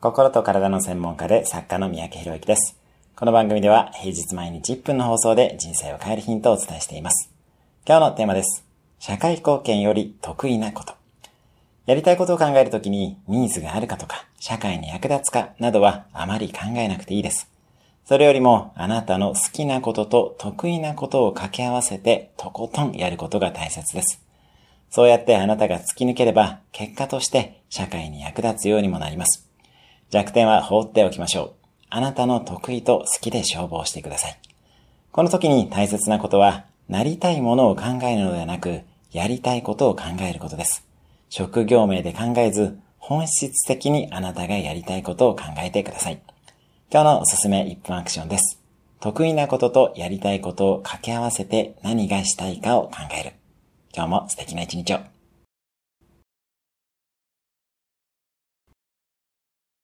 心と体の専門家で作家の三宅博之です。この番組では平日毎日1分の放送で人生を変えるヒントをお伝えしています。今日のテーマです。社会貢献より得意なこと。やりたいことを考えるときにニーズがあるかとか、社会に役立つかなどはあまり考えなくていいです。それよりもあなたの好きなことと得意なことを掛け合わせてとことんやることが大切です。そうやってあなたが突き抜ければ結果として社会に役立つようにもなります。弱点は放っておきましょう。あなたの得意と好きで勝負をしてください。この時に大切なことは、なりたいものを考えるのではなく、やりたいことを考えることです。職業名で考えず、本質的にあなたがやりたいことを考えてください。今日のおすすめ1分アクションです。得意なこととやりたいことを掛け合わせて何がしたいかを考える。今日も素敵な一日を。